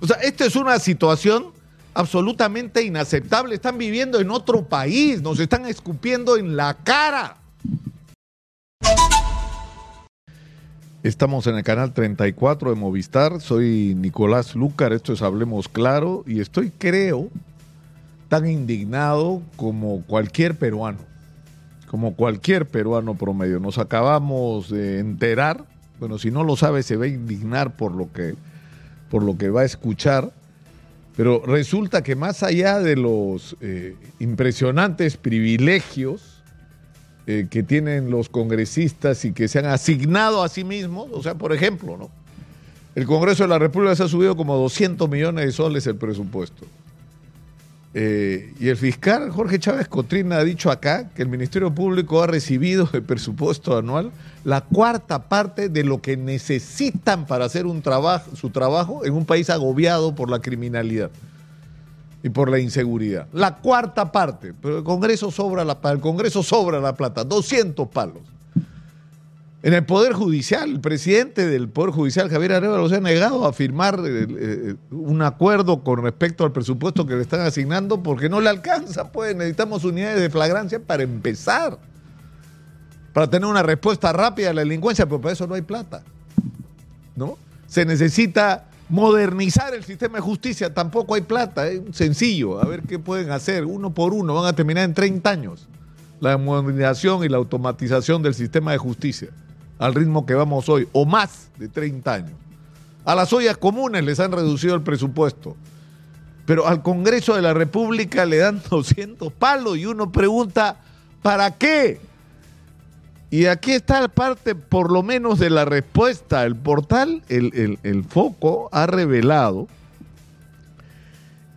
O sea, esta es una situación absolutamente inaceptable. Están viviendo en otro país, nos están escupiendo en la cara. Estamos en el canal 34 de Movistar. Soy Nicolás Lucar, esto es Hablemos Claro, y estoy, creo, tan indignado como cualquier peruano. Como cualquier peruano promedio. Nos acabamos de enterar, bueno, si no lo sabe, se va a indignar por lo que, por lo que va a escuchar pero resulta que más allá de los eh, impresionantes privilegios eh, que tienen los congresistas y que se han asignado a sí mismos, o sea, por ejemplo, ¿no? El Congreso de la República se ha subido como 200 millones de soles el presupuesto. Eh, y el fiscal Jorge Chávez Cotrina ha dicho acá que el Ministerio Público ha recibido el presupuesto anual la cuarta parte de lo que necesitan para hacer un trabajo, su trabajo en un país agobiado por la criminalidad y por la inseguridad. La cuarta parte, pero el Congreso sobra la, el Congreso sobra la plata, 200 palos. En el Poder Judicial, el presidente del Poder Judicial, Javier Arevalo, se ha negado a firmar eh, eh, un acuerdo con respecto al presupuesto que le están asignando porque no le alcanza, pues. Necesitamos unidades de flagrancia para empezar, para tener una respuesta rápida a la delincuencia, pero para eso no hay plata. ¿No? Se necesita modernizar el sistema de justicia, tampoco hay plata, es sencillo, a ver qué pueden hacer, uno por uno, van a terminar en 30 años la modernización y la automatización del sistema de justicia al ritmo que vamos hoy, o más de 30 años. A las ollas comunes les han reducido el presupuesto, pero al Congreso de la República le dan 200 palos y uno pregunta, ¿para qué? Y aquí está la parte, por lo menos, de la respuesta. El portal, el, el Foco, ha revelado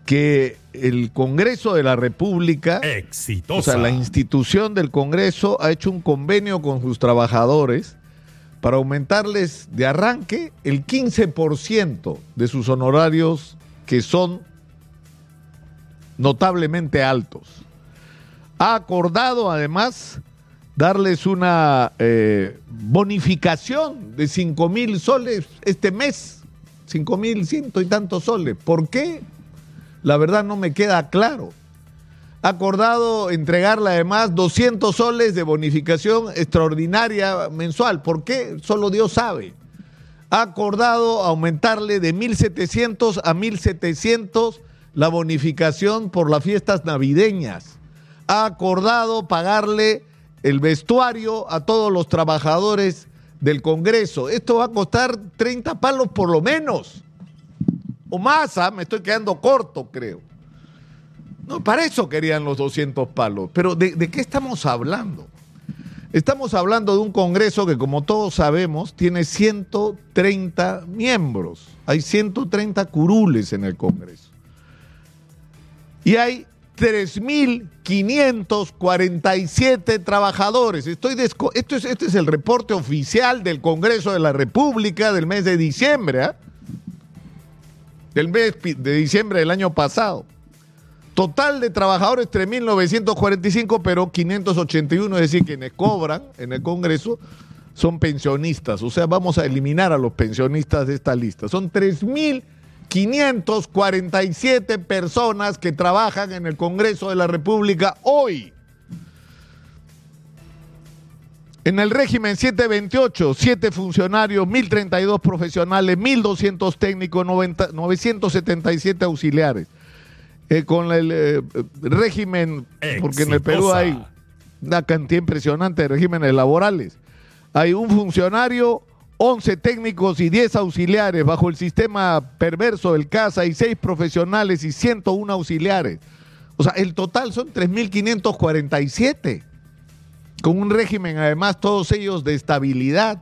que el Congreso de la República, o sea, la institución del Congreso, ha hecho un convenio con sus trabajadores para aumentarles de arranque el 15% de sus honorarios que son notablemente altos. Ha acordado además darles una eh, bonificación de 5 mil soles este mes, 5 mil ciento y tantos soles. ¿Por qué? La verdad no me queda claro acordado entregarle además 200 soles de bonificación extraordinaria mensual. ¿Por qué? Solo Dios sabe. Ha acordado aumentarle de 1.700 a 1.700 la bonificación por las fiestas navideñas. Ha acordado pagarle el vestuario a todos los trabajadores del Congreso. Esto va a costar 30 palos por lo menos. O más, ¿ah? me estoy quedando corto, creo. No, para eso querían los 200 palos. Pero ¿de, qué estamos hablando? Estamos hablando de un Congreso que, como todos sabemos, tiene 130 miembros. Hay 130 curules en el Congreso. Y hay 3.547 trabajadores. Estoy esto es, este es el reporte oficial del Congreso de la República del mes de diciembre. ¿ah? Del mes de diciembre del año pasado. Total de trabajadores 3.945, pero 581, es decir, quienes cobran en el Congreso son pensionistas. O sea, vamos a eliminar a los pensionistas de esta lista. Son 3.547 personas que trabajan en el Congreso de la República hoy. En el régimen 728, 7 funcionarios, 1.032 profesionales, 1.200 técnicos, 977 auxiliares. Eh, con el eh, régimen, porque en el Perú hay una cantidad impresionante de regímenes laborales. Hay un funcionario, 11 técnicos y 10 auxiliares bajo el sistema perverso del CASA y 6 profesionales y 101 auxiliares. O sea, el total son 3.547, con un régimen además todos ellos de estabilidad,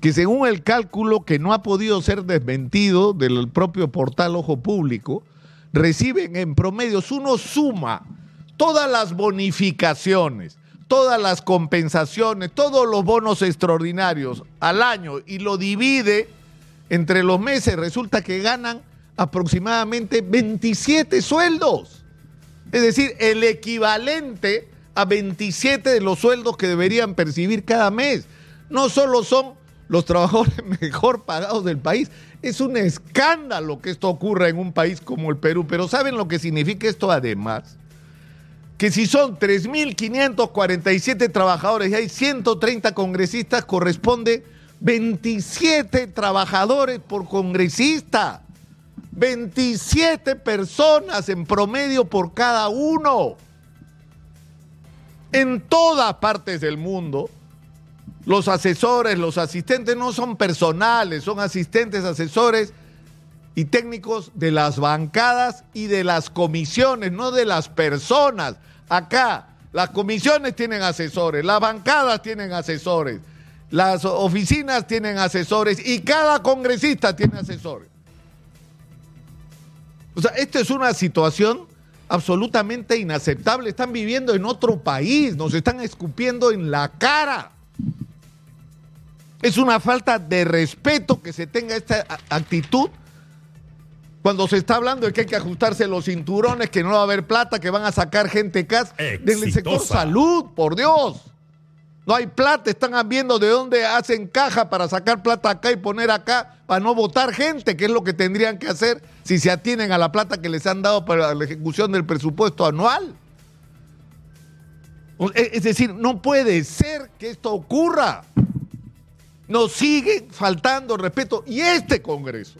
que según el cálculo que no ha podido ser desmentido del propio portal Ojo Público, reciben en promedio, uno suma todas las bonificaciones, todas las compensaciones, todos los bonos extraordinarios al año y lo divide entre los meses, resulta que ganan aproximadamente 27 sueldos. Es decir, el equivalente a 27 de los sueldos que deberían percibir cada mes. No solo son los trabajadores mejor pagados del país. Es un escándalo que esto ocurra en un país como el Perú, pero ¿saben lo que significa esto además? Que si son 3.547 trabajadores y hay 130 congresistas, corresponde 27 trabajadores por congresista. 27 personas en promedio por cada uno. En todas partes del mundo, los asesores, los asistentes no son personales, son asistentes, asesores y técnicos de las bancadas y de las comisiones, no de las personas. Acá, las comisiones tienen asesores, las bancadas tienen asesores, las oficinas tienen asesores y cada congresista tiene asesores. O sea, esta es una situación absolutamente inaceptable. Están viviendo en otro país, nos están escupiendo en la cara. Es una falta de respeto que se tenga esta actitud cuando se está hablando de que hay que ajustarse los cinturones, que no va a haber plata, que van a sacar gente casa del sector salud, por Dios. No hay plata, están viendo de dónde hacen caja para sacar plata acá y poner acá para no votar gente, que es lo que tendrían que hacer si se atienen a la plata que les han dado para la ejecución del presupuesto anual. Es decir, no puede ser que esto ocurra. Nos sigue faltando respeto. Y este Congreso,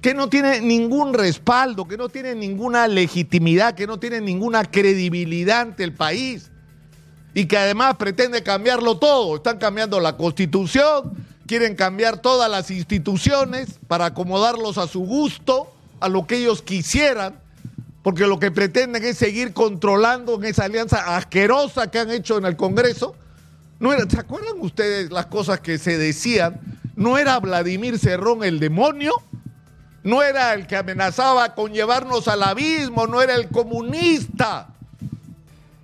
que no tiene ningún respaldo, que no tiene ninguna legitimidad, que no tiene ninguna credibilidad ante el país y que además pretende cambiarlo todo. Están cambiando la constitución, quieren cambiar todas las instituciones para acomodarlos a su gusto, a lo que ellos quisieran, porque lo que pretenden es seguir controlando en esa alianza asquerosa que han hecho en el Congreso. No era, ¿Se acuerdan ustedes las cosas que se decían? ¿No era Vladimir Cerrón el demonio? ¿No era el que amenazaba con llevarnos al abismo? ¿No era el comunista?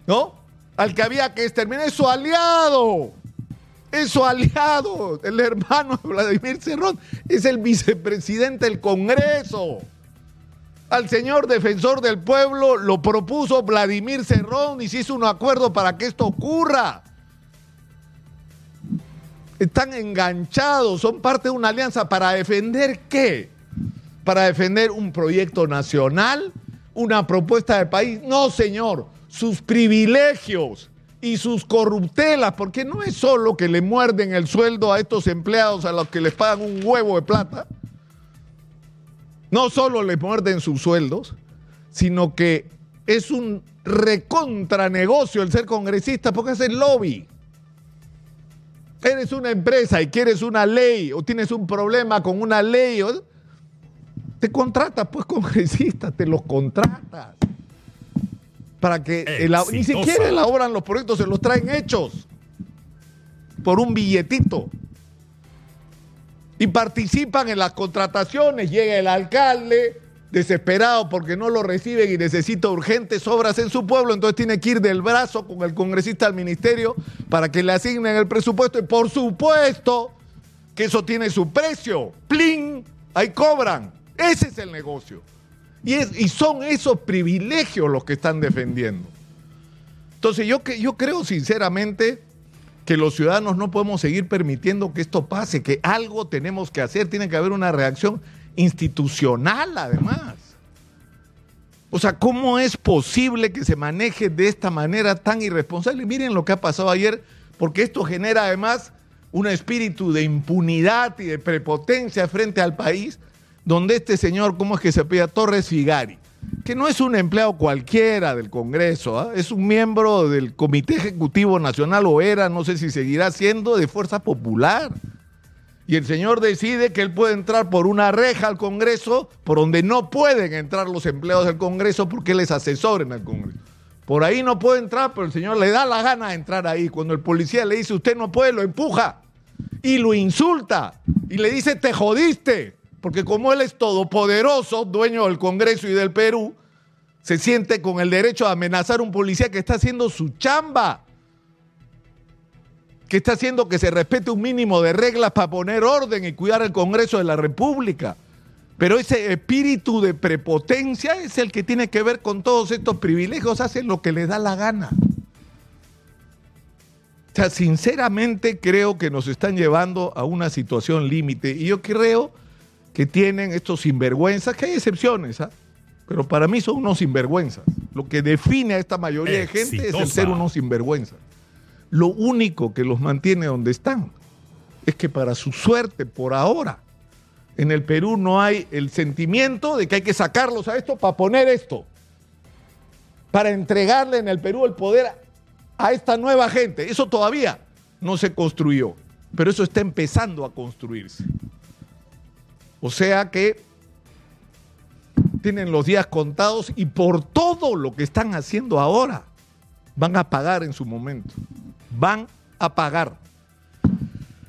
¿No? al que había que exterminar, es su aliado. Es su aliado, el hermano de Vladimir Cerrón, es el vicepresidente del Congreso. Al señor defensor del pueblo lo propuso Vladimir Cerrón y se hizo un acuerdo para que esto ocurra. Están enganchados, son parte de una alianza para defender qué? Para defender un proyecto nacional, una propuesta de país. No, señor, sus privilegios y sus corruptelas, porque no es solo que le muerden el sueldo a estos empleados a los que les pagan un huevo de plata, no solo les muerden sus sueldos, sino que es un recontranegocio el ser congresista porque es el lobby. Eres una empresa y quieres una ley o tienes un problema con una ley, te contratas, pues congresista, te los contratas para que ni siquiera elaboran los proyectos, se los traen hechos por un billetito. Y participan en las contrataciones, llega el alcalde desesperado porque no lo reciben y necesita urgentes obras en su pueblo, entonces tiene que ir del brazo con el congresista al ministerio para que le asignen el presupuesto y por supuesto que eso tiene su precio. ¡Plin! Ahí cobran. Ese es el negocio. Y, son esos privilegios los que están defendiendo. Entonces yo, yo creo sinceramente que los ciudadanos no podemos seguir permitiendo que esto pase, que algo tenemos que hacer, tiene que haber una reacción institucional además. O sea, ¿cómo es posible que se maneje de esta manera tan irresponsable? Miren lo que ha pasado ayer, porque esto genera además un espíritu de impunidad y de prepotencia frente al país donde este señor, ¿cómo es que se pide? Torres Figari, que no es un empleado cualquiera del Congreso, ¿ah? es un miembro del Comité Ejecutivo Nacional o era, no sé si seguirá siendo, de Fuerza Popular. Y el señor decide que él puede entrar por una reja al Congreso, por donde no pueden entrar los empleados del Congreso porque él es asesor en el Congreso. Por ahí no puede entrar, pero el señor le da la gana de entrar ahí. Cuando el policía le dice, usted no puede, lo empuja y lo insulta y le dice, te jodiste porque como él es todopoderoso, dueño del Congreso y del Perú, se siente con el derecho a amenazar a un policía que está haciendo su chamba, que está haciendo que se respete un mínimo de reglas para poner orden y cuidar el Congreso de la República. Pero ese espíritu de prepotencia es el que tiene que ver con todos estos privilegios, hacen lo que les da la gana. O sea, sinceramente creo que nos están llevando a una situación límite y yo creo que tienen estos sinvergüenzas, que hay excepciones, ¿ah? pero para mí son unos sinvergüenzas. Lo que define a esta mayoría de gente es el ser unos sinvergüenzas. Lo único que los mantiene donde están es que para su suerte, por ahora, en el Perú no hay el sentimiento de que hay que sacarlos a esto para poner esto, para entregarle en el Perú el poder a esta nueva gente. Eso todavía no se construyó, pero eso está empezando a construirse. O sea que tienen los días contados y por todo lo que están haciendo ahora van a pagar en su momento. Van a pagar.